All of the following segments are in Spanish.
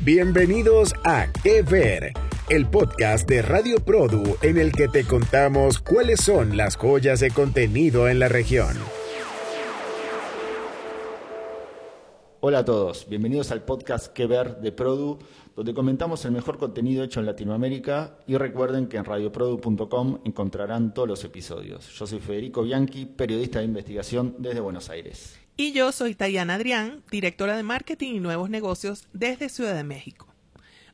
Bienvenidos a Que Ver, el podcast de Radio Produ en el que te contamos cuáles son las joyas de contenido en la región. Hola a todos, bienvenidos al podcast Que Ver de Produ, donde comentamos el mejor contenido hecho en Latinoamérica y recuerden que en radioprodu.com encontrarán todos los episodios. Yo soy Federico Bianchi, periodista de investigación desde Buenos Aires. Y yo soy Tayana Adrián, directora de marketing y nuevos negocios desde Ciudad de México.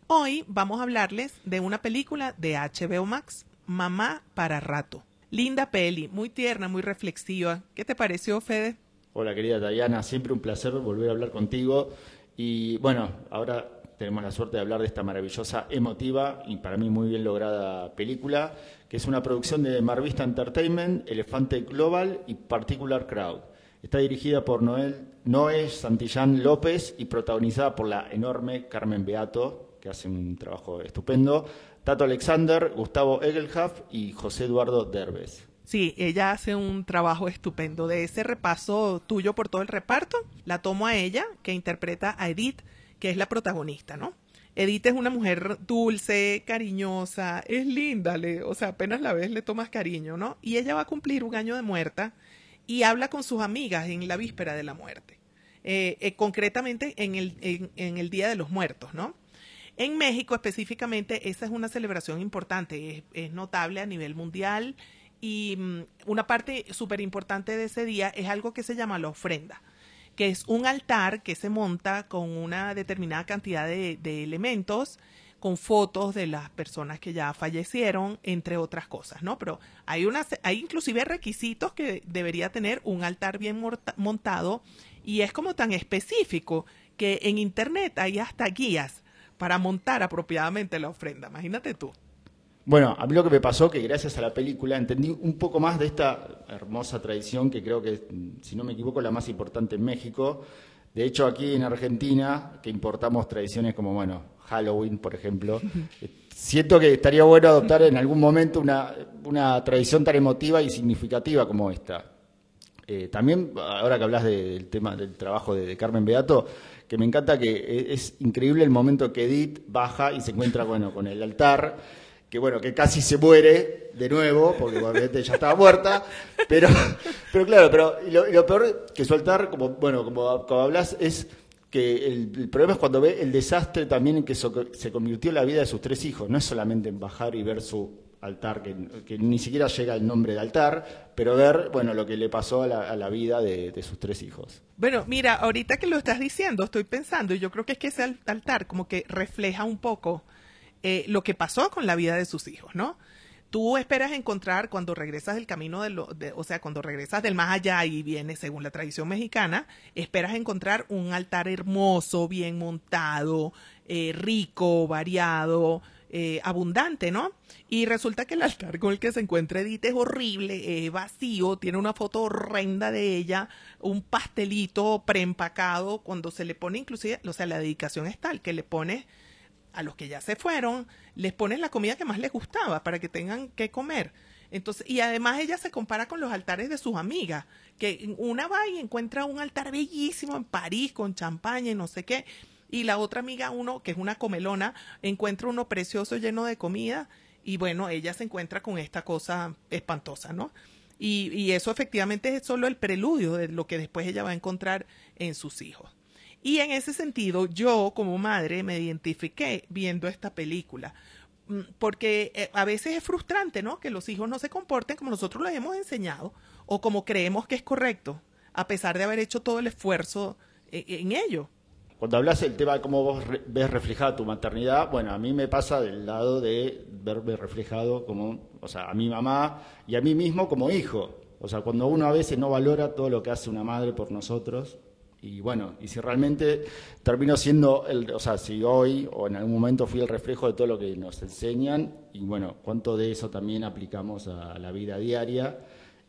Hoy vamos a hablarles de una película de HBO Max, Mamá para Rato. Linda peli, muy tierna, muy reflexiva. ¿Qué te pareció, Fede? Hola querida Tayana, siempre un placer volver a hablar contigo. Y bueno, ahora tenemos la suerte de hablar de esta maravillosa, emotiva y para mí muy bien lograda película, que es una producción de Marvista Entertainment, Elefante Global y Particular Crowd. Está dirigida por Noel, Noé Santillán López y protagonizada por la enorme Carmen Beato, que hace un trabajo estupendo, Tato Alexander, Gustavo Egelhaf y José Eduardo Derbez. Sí, ella hace un trabajo estupendo. De ese repaso tuyo por todo el reparto, la tomo a ella, que interpreta a Edith, que es la protagonista, ¿no? Edith es una mujer dulce, cariñosa, es linda, le, o sea, apenas la ves le tomas cariño, ¿no? Y ella va a cumplir un año de muerta y habla con sus amigas en la víspera de la muerte, eh, eh, concretamente en el, en, el Día de los Muertos, ¿no? En México específicamente, esa es una celebración importante, es, notable a nivel mundial y mm, una parte súper importante de ese día es algo que se llama la ofrenda, que es un altar que se monta con una determinada cantidad de elementos con fotos de las personas que ya fallecieron, entre otras cosas, ¿no? Pero hay, una, hay inclusive requisitos que debería tener un altar bien montado y es como tan específico que en Internet hay hasta guías para montar apropiadamente la ofrenda, imagínate tú. Bueno, a mí lo que me pasó que gracias a la película entendí un poco más de esta hermosa tradición que creo que, si no me equivoco, la más importante en México. De hecho, aquí en Argentina, que importamos tradiciones como, bueno, Halloween, por ejemplo. Siento que estaría bueno adoptar en algún momento una, una tradición tan emotiva y significativa como esta. Eh, también, ahora que hablas del tema del trabajo de, Carmen Beato, que me encanta que e, es, increíble el momento que Edith baja y se encuentra bueno, con el altar, que bueno, que casi se muere de nuevo, porque obviamente ya estaba muerta, pero, pero claro, pero lo, peor que su altar, como, bueno, como, como hablas, es que el, problema es cuando ve el desastre también en que se convirtió la vida de sus tres hijos. No es solamente en bajar y ver su altar, que, ni siquiera llega el nombre de altar, pero ver, bueno, lo que le pasó a la, vida de, sus tres hijos. Bueno, mira, ahorita que lo estás diciendo, estoy pensando, y yo creo que es que ese altar como que refleja un poco eh, lo que pasó con la vida de sus hijos, ¿no? Tú esperas encontrar cuando regresas del camino de, lo, de, o sea, cuando regresas del más allá y vienes según la tradición mexicana, esperas encontrar un altar hermoso, bien montado, eh, rico, variado, eh, abundante, ¿no? Y resulta que el altar con el que se encuentra Edith es horrible, es vacío, tiene una foto horrenda de ella, un pastelito preempacado, cuando se le pone inclusive, o sea, la dedicación es tal que le pone a los que ya se fueron, les pones la comida que más les gustaba para que tengan que comer. Entonces, y además ella se compara con los altares de sus amigas, que una va y encuentra un altar bellísimo en París con champaña y no sé qué, y la otra amiga, uno que es una comelona, encuentra uno precioso lleno de comida, y bueno, ella se encuentra con esta cosa espantosa, ¿no? Y, y eso efectivamente es solo el preludio de lo que después ella va a encontrar en sus hijos. Y en ese sentido, yo como madre me identifiqué viendo esta película, mm, porque eh, a veces es frustrante, ¿no? Que los hijos no se comporten como nosotros les hemos enseñado o como creemos que es correcto, a pesar de haber hecho todo el esfuerzo eh, en, ello. Cuando hablas del tema de cómo vos ves reflejada tu maternidad, bueno, a mí me pasa del lado de verme reflejado como, o sea, a mi mamá y a mí mismo como hijo. O sea, cuando uno a veces no valora todo lo que hace una madre por nosotros, y bueno, y si realmente termino siendo, el, o sea, si hoy o en algún momento fui el reflejo de todo lo que nos enseñan, y bueno, cuánto de eso también aplicamos a la vida diaria.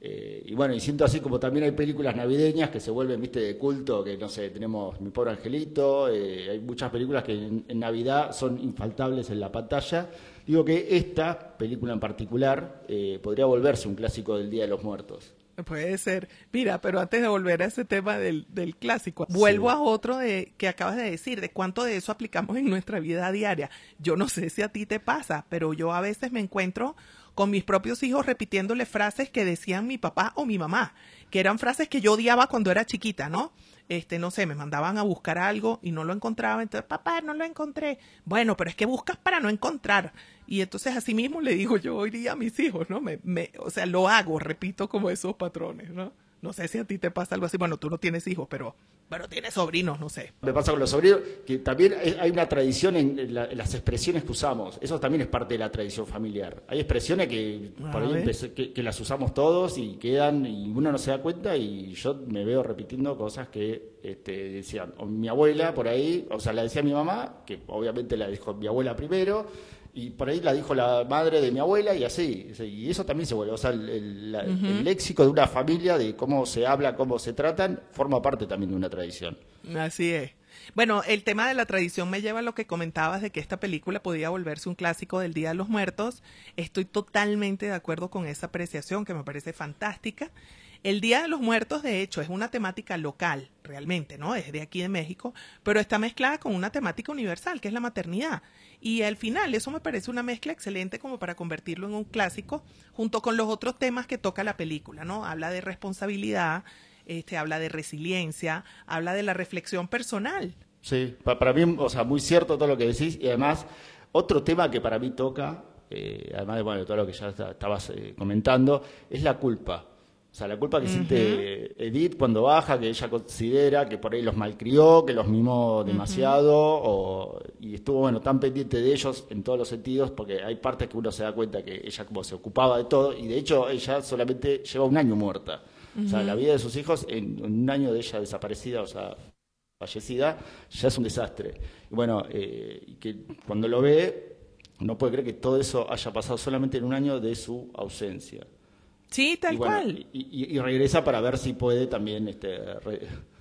Eh, y bueno, y siento así como también hay películas navideñas que se vuelven, viste, de culto, que no sé, tenemos Mi Pobre Angelito, eh, hay muchas películas que en, Navidad son infaltables en la pantalla. Digo que esta película en particular eh, podría volverse un clásico del Día de los Muertos. Puede ser. Mira, pero antes de volver a ese tema del, del clásico, vuelvo a otro de que acabas de decir, de cuánto de eso aplicamos en nuestra vida diaria. Yo no sé si a ti te pasa, pero yo a veces me encuentro con mis propios hijos repitiéndole frases que decían mi papá o mi mamá, que eran frases que yo odiaba cuando era chiquita, ¿no? Este, no sé, me mandaban a buscar algo y no lo encontraba, entonces, papá, no lo encontré. Bueno, pero es que buscas para no encontrar. Y entonces así mismo le digo yo hoy día a mis hijos, ¿no? Me, me, o sea, lo hago, repito como esos patrones, ¿no? No sé si a ti te pasa algo así. Bueno, tú no tienes hijos, pero, pero tienes sobrinos, no sé. Me pasa con los sobrinos que también hay una tradición en, las expresiones que usamos. Eso también es parte de la tradición familiar. Hay expresiones que por ahí que, las usamos todos y quedan y uno no se da cuenta y yo me veo repitiendo cosas que este, decían mi abuela por ahí, o sea, la decía mi mamá, que obviamente la dijo mi abuela primero y por ahí la dijo la madre de mi abuela y así. Y eso también se vuelve. O sea, el, léxico de una familia, de cómo se habla, cómo se tratan, forma parte también de una tradición. Así es. Bueno, el tema de la tradición me lleva a lo que comentabas de que esta película podía volverse un clásico del Día de los Muertos. Estoy totalmente de acuerdo con esa apreciación que me parece fantástica. El Día de los Muertos, de hecho, es una temática local, realmente, ¿no? Es de aquí de México, pero está mezclada con una temática universal, que es la maternidad. Y al final, eso me parece una mezcla excelente como para convertirlo en un clásico, junto con los otros temas que toca la película, ¿no? Habla de responsabilidad, este, habla de resiliencia, habla de la reflexión personal. Sí, para mí, o sea, muy cierto todo lo que decís, y además, otro tema que para mí toca, eh, además de bueno, todo lo que ya estabas eh, comentando, es la culpa. O sea, la culpa que siente Edith cuando baja, que ella considera que por ahí los malcrió, que los mimó demasiado, y estuvo, bueno, tan pendiente de ellos en todos los sentidos, porque hay partes que uno se da cuenta que ella como se ocupaba de todo, y de hecho ella solamente lleva un año muerta. O sea, la vida de sus hijos en, un año de ella desaparecida, o sea, fallecida, ya es un desastre. Y bueno, eh, que cuando lo ve, no puede creer que todo eso haya pasado solamente en un año de su ausencia. Sí, tal cual. Y, regresa para ver si puede también este,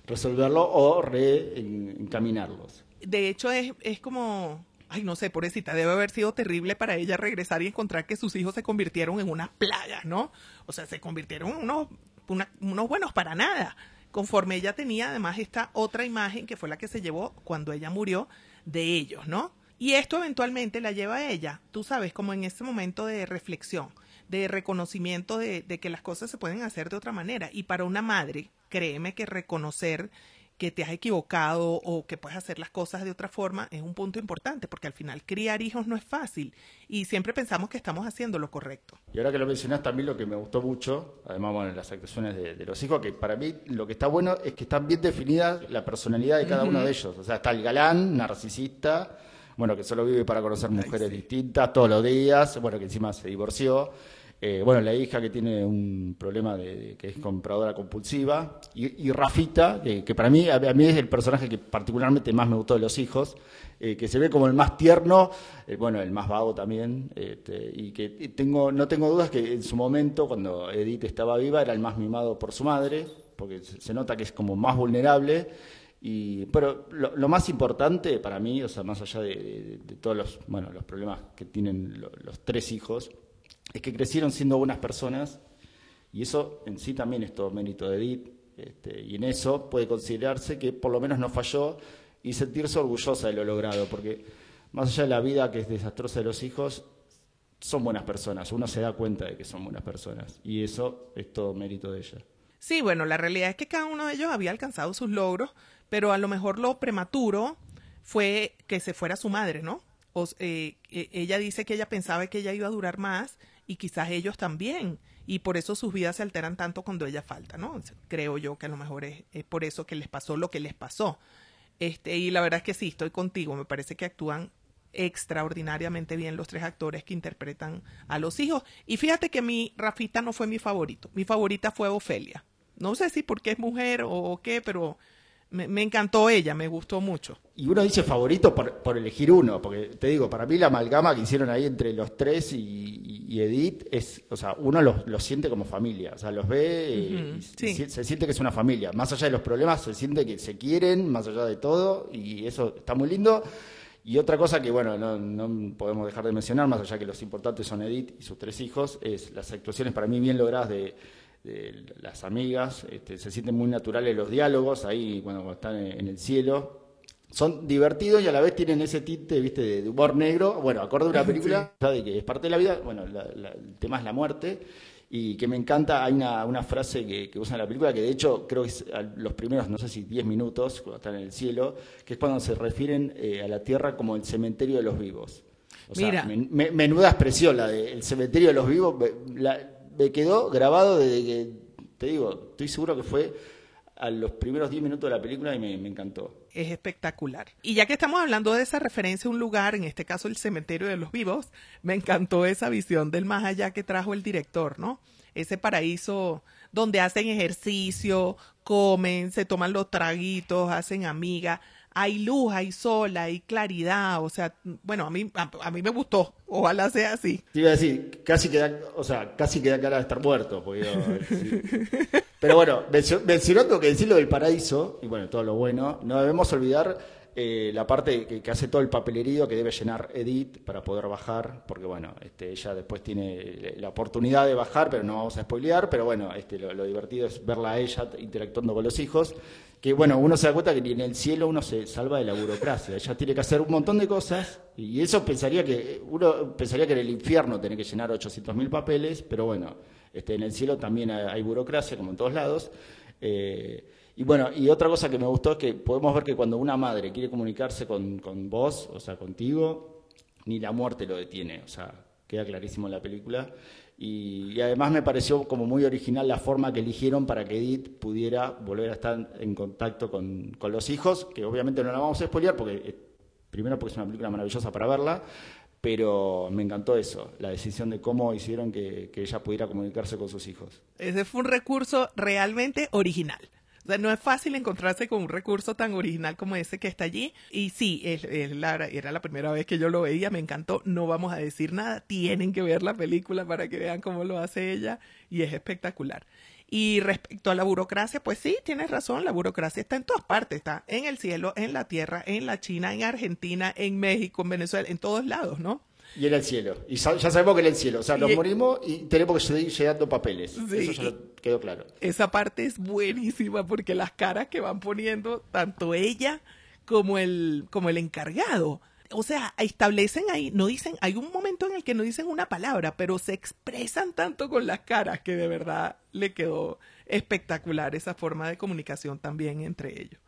resolverlo o reencaminarlos. De hecho, es, es como, ay, no sé, pobrecita, debe haber sido terrible para ella regresar y encontrar que sus hijos se convirtieron en unas plagas, ¿no? O sea, se convirtieron en unos, unos buenos para nada. Conforme ella tenía además esta otra imagen que fue la que se llevó cuando ella murió de ellos, ¿no? Y esto eventualmente la lleva a ella, tú sabes, como en ese momento de reflexión de reconocimiento de, que las cosas se pueden hacer de otra manera. Y para una madre, créeme que reconocer que te has equivocado o que puedes hacer las cosas de otra forma es un punto importante, porque al final criar hijos no es fácil y siempre pensamos que estamos haciendo lo correcto. Y ahora que lo mencionas, también lo que me gustó mucho, además, bueno, las actuaciones de, los hijos, que para mí lo que está bueno es que están bien definidas la personalidad de cada uno de ellos. O sea, está el galán, narcisista, bueno, que solo vive para conocer mujeres distintas todos los días, bueno, que encima se divorció eh, bueno, la hija que tiene un problema de, que es compradora compulsiva, y, Rafita, que, para mí, a, mí es el personaje que particularmente más me gustó de los hijos, eh, que se ve como el más tierno, eh, bueno, el más vago también, este, y que tengo, no tengo dudas que en su momento, cuando Edith estaba viva, era el más mimado por su madre, porque se nota que es como más vulnerable. Y, pero lo, más importante para mí, o sea, más allá de, todos los, bueno, los problemas que tienen los tres hijos, es que crecieron siendo buenas personas y eso en sí también es todo mérito de Edith este, y en eso puede considerarse que por lo menos no falló y sentirse orgullosa de lo logrado, porque más allá de la vida que es desastrosa de los hijos, son buenas personas, uno se da cuenta de que son buenas personas y eso es todo mérito de ella. Sí, bueno, la realidad es que cada uno de ellos había alcanzado sus logros, pero a lo mejor lo prematuro fue que se fuera su madre, ¿no? O, eh, e, ella dice que ella pensaba que ella iba a durar más y quizás ellos también. Y por eso sus vidas se alteran tanto cuando ella falta, ¿no? Creo yo que a lo mejor es, por eso que les pasó lo que les pasó. Este, y la verdad es que sí, estoy contigo. Me parece que actúan extraordinariamente bien los tres actores que interpretan a los hijos. Y fíjate que mi Rafita no fue mi favorito. Mi favorita fue Ofelia. No sé si porque es mujer o qué, pero me, encantó ella, me gustó mucho. Y uno dice favorito por, elegir uno, porque te digo, para mí la amalgama que hicieron ahí entre los tres y, Edith es, o sea, uno los, siente como familia, o sea, los ve y se, siente que es una familia. Más allá de los problemas, se siente que se quieren, más allá de todo, y eso está muy lindo. Y otra cosa que, bueno, no, no podemos dejar de mencionar, más allá que los importantes son Edith y sus tres hijos, es las actuaciones para mí bien logradas de las amigas, este, se sienten muy naturales los diálogos ahí cuando, están en, el cielo. Son divertidos y a la vez tienen ese tinte, viste, de, humor negro. Bueno, acorde a una película de que es parte de la vida, bueno, el tema es la muerte y que me encanta, hay una, una frase que, que, usa en la película, que de hecho creo que es los primeros, no sé si 10 minutos, cuando están en el cielo, que es cuando se refieren eh, a la Tierra como el cementerio de los vivos. O Mira. Sea, menuda expresión la del cementerio de los vivos, me quedó grabado desde que, te digo, estoy seguro que fue a los primeros 10 minutos de la película y me, encantó. Es espectacular. Y ya que estamos hablando de esa referencia a un lugar, en este caso el cementerio de los vivos, me encantó esa visión del más allá que trajo el director, ¿no? Ese paraíso donde hacen ejercicio, comen, se toman los traguitos, hacen amiga hay luz, hay sol, hay claridad, o sea, bueno, a mí, a, mí me gustó, ojalá sea así. Te iba a decir, casi queda, o sea, casi queda cara de estar muerto, pero bueno, mencionando que decir lo del paraíso, y bueno, todo lo bueno, no debemos olvidar eh, la parte que, hace todo el papelerío que debe llenar Edith para poder bajar, porque bueno, este, ella después tiene la oportunidad de bajar, pero no vamos a spoilear, pero bueno, este, lo divertido es verla a ella interactuando con los hijos que bueno, uno se da cuenta que en el cielo uno se salva de la burocracia, ella tiene que hacer un montón de cosas y eso pensaría que uno pensaría que en el infierno tiene que llenar 800.000 papeles, pero bueno, este, en el cielo también hay, burocracia como en todos lados. Eh, y bueno, y otra cosa que me gustó es que podemos ver que cuando una madre quiere comunicarse con, con vos, o sea, contigo, ni la muerte lo detiene, o sea, queda clarísimo en la película. Y, además me pareció como muy original la forma que eligieron para que Edith pudiera volver a estar en contacto con, los hijos, que obviamente no la vamos a spoilear porque eh, primero porque es una película maravillosa para verla, pero me encantó eso, la decisión de cómo hicieron que ella pudiera comunicarse con sus hijos. Ese fue un recurso realmente original no es fácil encontrarse con un recurso tan original como ese que está allí. Y sí, era la primera vez que yo lo veía, me encantó. No vamos a decir nada, tienen que ver la película para que vean cómo lo hace ella y es espectacular. Y respecto a la burocracia, pues sí, tienes razón, la burocracia está en todas partes, está en el cielo, en la tierra, en la China, en Argentina, en México, en Venezuela, en todos lados, ¿no? Y era el cielo. Y ya sabemos que era el cielo. O sea, nos morimos y tenemos que seguir llegando papeles. Eso ya quedó claro. Esa parte es buenísima porque las caras que van poniendo tanto ella como el, como el encargado. O sea, establecen ahí, no dicen, hay un momento en el que no dicen una palabra, pero se expresan tanto con las caras que de verdad le quedó espectacular esa forma de comunicación también entre ellos.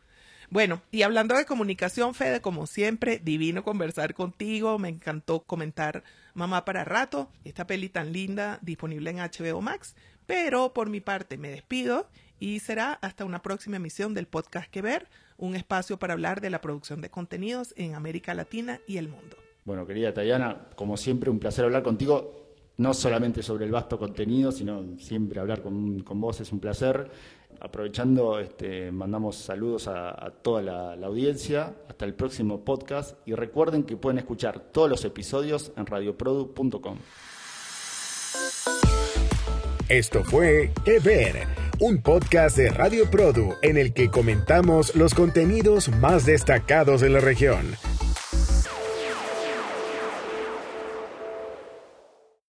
Bueno, y hablando de comunicación, Fede, como siempre, divino conversar contigo. Me encantó comentar Mamá para rato, esta peli tan linda disponible en HBO Max. Pero por mi parte me despido y será hasta una próxima emisión del podcast Que Ver, un espacio para hablar de la producción de contenidos en América Latina y el mundo. Bueno, querida Tayana, como siempre, un placer hablar contigo no solamente sobre el vasto contenido, sino siempre hablar con, con vos es un placer aprovechando, este, mandamos saludos a, toda la, la, audiencia. Hasta el próximo podcast y recuerden que pueden escuchar todos los episodios en radioprodu.com. Esto fue Que Ver, un podcast de Radio Produ en el que comentamos los contenidos más destacados de la región.